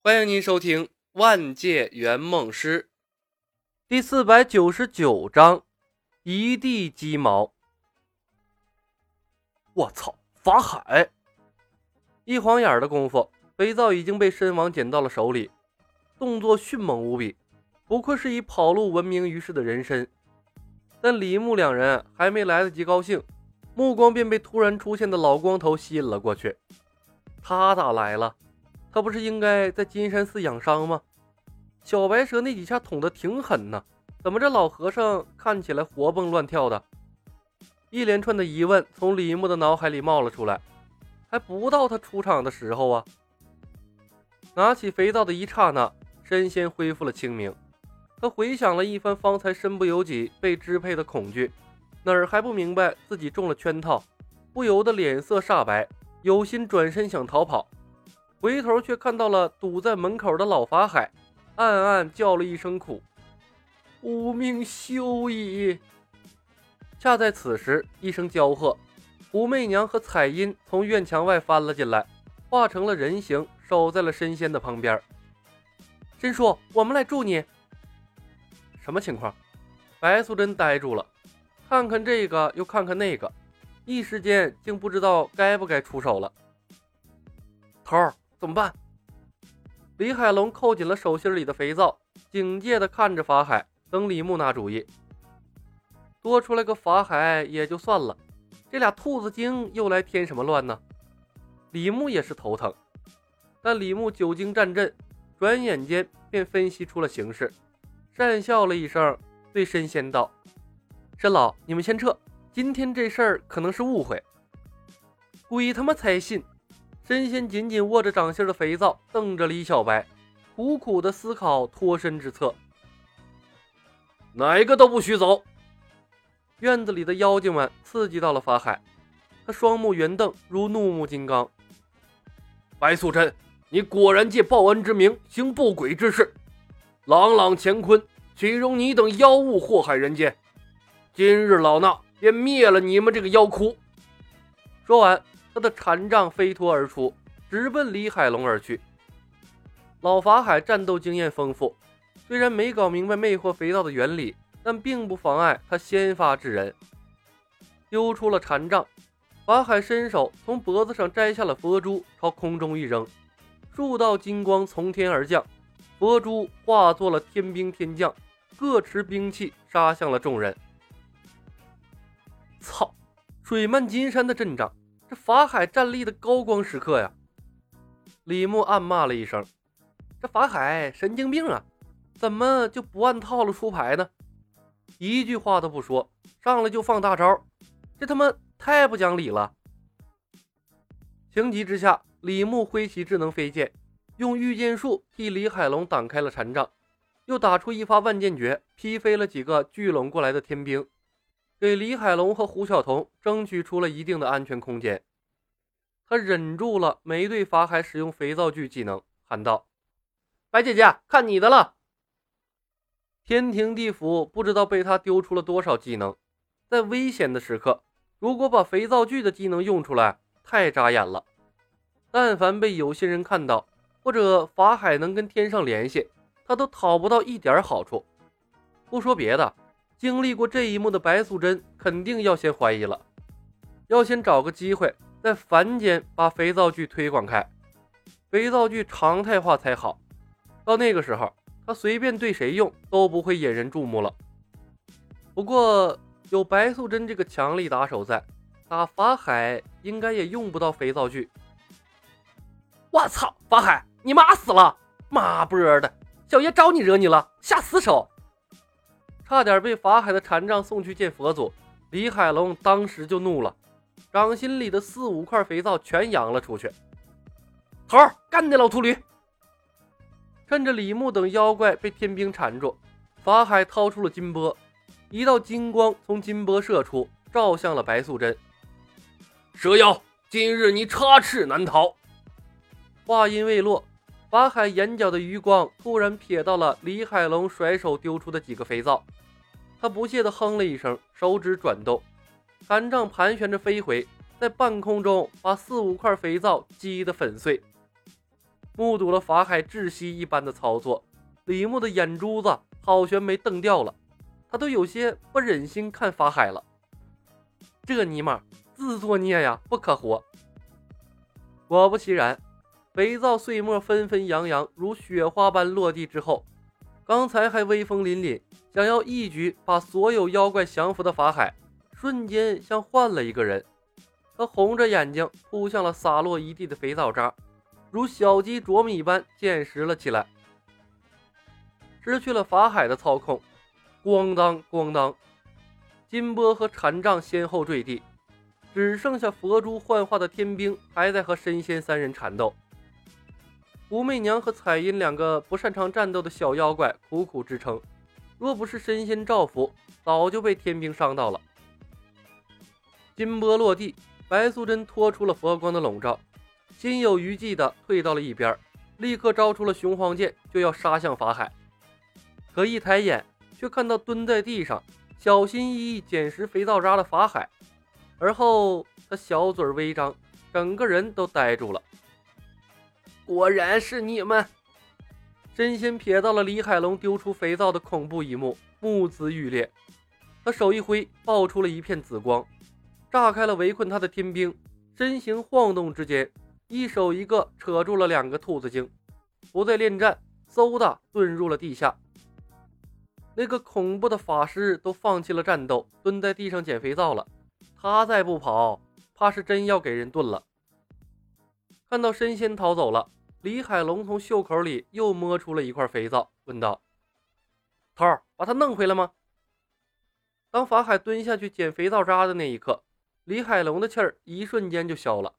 欢迎您收听《万界圆梦师》第四百九十九章：一地鸡毛。我操！法海！一晃眼的功夫，肥皂已经被身王捡到了手里，动作迅猛无比，不愧是以跑路闻名于世的人参。但李牧两人还没来得及高兴，目光便被突然出现的老光头吸引了过去。他咋来了？他不是应该在金山寺养伤吗？小白蛇那几下捅的挺狠呢，怎么这老和尚看起来活蹦乱跳的？一连串的疑问从李牧的脑海里冒了出来，还不到他出场的时候啊！拿起肥皂的一刹那，身先恢复了清明。他回想了一番方才身不由己被支配的恐惧，哪儿还不明白自己中了圈套，不由得脸色煞白，有心转身想逃跑。回头却看到了堵在门口的老法海，暗暗叫了一声苦：“无命休矣！”恰在此时，一声娇喝，胡媚娘和彩音从院墙外翻了进来，化成了人形，守在了神仙的旁边。申叔，我们来助你。什么情况？白素贞呆住了，看看这个又看看那个，一时间竟不知道该不该出手了。头儿。怎么办？李海龙扣紧了手心里的肥皂，警戒地看着法海，等李牧拿主意。多出来个法海也就算了，这俩兔子精又来添什么乱呢？李牧也是头疼。但李牧久经战阵，转眼间便分析出了形势，讪笑了一声，对申仙道：“申老，你们先撤，今天这事儿可能是误会。”鬼他妈才信！神仙紧紧握着掌心的肥皂，瞪着李小白，苦苦的思考脱身之策。哪一个都不许走！院子里的妖精们刺激到了法海，他双目圆瞪，如怒目金刚。白素贞，你果然借报恩之名行不轨之事，朗朗乾坤岂容你等妖物祸害人间？今日老衲便灭了你们这个妖窟！说完。他的禅杖飞脱而出，直奔李海龙而去。老法海战斗经验丰富，虽然没搞明白魅惑肥皂的原理，但并不妨碍他先发制人。丢出了禅杖，法海伸手从脖子上摘下了佛珠，朝空中一扔，数道金光从天而降，佛珠化作了天兵天将，各持兵器杀向了众人。操！水漫金山的阵仗。这法海战力的高光时刻呀！李牧暗骂了一声：“这法海神经病啊，怎么就不按套路出牌呢？一句话都不说，上来就放大招，这他妈太不讲理了！”情急之下，李牧挥起智能飞剑，用御剑术替李海龙挡开了禅杖，又打出一发万剑诀，劈飞了几个聚拢过来的天兵。给李海龙和胡晓彤争取出了一定的安全空间，他忍住了没对法海使用肥皂剧技能，喊道：“白姐姐，看你的了！”天庭地府不知道被他丢出了多少技能，在危险的时刻，如果把肥皂剧的技能用出来，太扎眼了。但凡被有心人看到，或者法海能跟天上联系，他都讨不到一点好处。不说别的。经历过这一幕的白素贞肯定要先怀疑了，要先找个机会在凡间把肥皂剧推广开，肥皂剧常态化才好。到那个时候，他随便对谁用都不会引人注目了。不过有白素贞这个强力打手在，打法海应该也用不到肥皂剧。我操，法海，你妈死了！妈波的，小爷招你惹你了，下死手！差点被法海的禅杖送去见佛祖，李海龙当时就怒了，掌心里的四五块肥皂全扬了出去。头儿，干你老秃驴！趁着李牧等妖怪被天兵缠住，法海掏出了金钵，一道金光从金钵射出，照向了白素贞。蛇妖，今日你插翅难逃！话音未落，法海眼角的余光突然瞥到了李海龙甩手丢出的几个肥皂。他不屑地哼了一声，手指转动，禅杖盘旋着飞回，在半空中把四五块肥皂击得粉碎。目睹了法海窒息一般的操作，李牧的眼珠子好悬没瞪掉了，他都有些不忍心看法海了。这尼玛自作孽呀，不可活！果不其然，肥皂碎末纷纷扬扬，如雪花般落地之后，刚才还威风凛凛，想要一举把所有妖怪降服的法海，瞬间像换了一个人。他红着眼睛扑向了洒落一地的肥皂渣。如小鸡啄米般捡拾了起来，失去了法海的操控，咣当咣当，金波和禅杖先后坠地，只剩下佛珠幻化的天兵还在和神仙三人缠斗。武媚娘和彩音两个不擅长战斗的小妖怪苦苦支撑，若不是神仙照拂，早就被天兵伤到了。金波落地，白素贞脱出了佛光的笼罩。心有余悸的退到了一边，立刻招出了雄黄剑，就要杀向法海。可一抬眼，却看到蹲在地上小心翼翼捡拾肥皂渣的法海，而后他小嘴微张，整个人都呆住了。果然是你们！真仙瞥到了李海龙丢出肥皂的恐怖一幕，目眦欲裂。他手一挥，爆出了一片紫光，炸开了围困他的天兵，身形晃动之间。一手一个扯住了两个兔子精，不再恋战，嗖的遁入了地下。那个恐怖的法师都放弃了战斗，蹲在地上捡肥皂了。他再不跑，怕是真要给人炖了。看到神仙逃走了，李海龙从袖口里又摸出了一块肥皂，问道：“头儿，把他弄回来吗？”当法海蹲下去捡肥皂渣的那一刻，李海龙的气儿一瞬间就消了。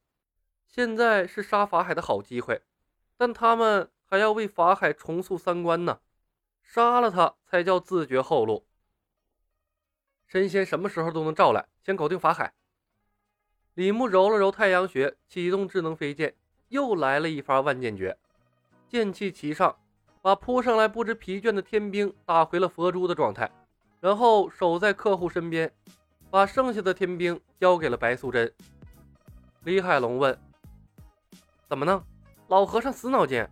现在是杀法海的好机会，但他们还要为法海重塑三观呢。杀了他才叫自绝后路。神仙什么时候都能召来，先搞定法海。李牧揉了揉太阳穴，启动智能飞剑，又来了一发万剑诀，剑气齐上，把扑上来不知疲倦的天兵打回了佛珠的状态，然后守在客户身边，把剩下的天兵交给了白素贞。李海龙问。怎么弄？老和尚死脑筋，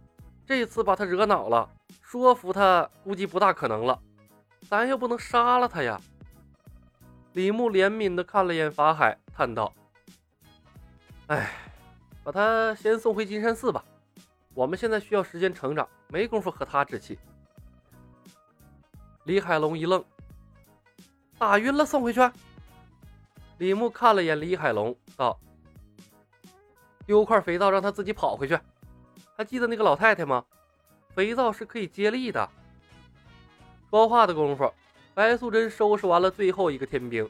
这次把他惹恼了，说服他估计不大可能了。咱又不能杀了他呀。李牧怜悯地看了眼法海，叹道：“哎，把他先送回金山寺吧。我们现在需要时间成长，没工夫和他置气。”李海龙一愣：“打晕了送回去？”李牧看了眼李海龙，道。丢块肥皂让他自己跑回去，还记得那个老太太吗？肥皂是可以接力的。说话的功夫，白素贞收拾完了最后一个天兵，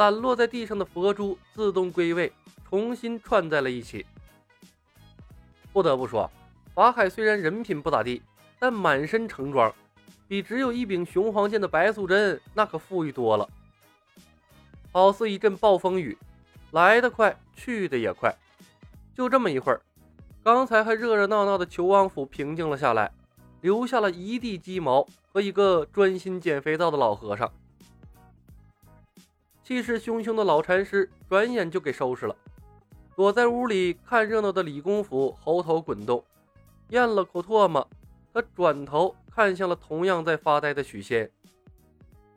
散落在地上的佛珠自动归位，重新串在了一起。不得不说，法海虽然人品不咋地，但满身成装，比只有一柄雄黄剑的白素贞那可富裕多了。好似一阵暴风雨，来得快，去的也快。就这么一会儿，刚才还热热闹闹的求王府平静了下来，留下了一地鸡毛和一个专心捡肥皂的老和尚。气势汹汹的老禅师转眼就给收拾了。躲在屋里看热闹的李公甫喉头滚动，咽了口唾沫，他转头看向了同样在发呆的许仙：“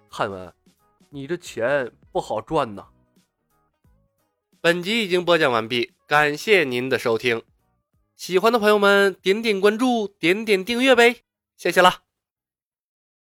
汉文，你这钱不好赚呐。”本集已经播讲完毕。感谢您的收听，喜欢的朋友们点点关注，点点订阅呗，谢谢了。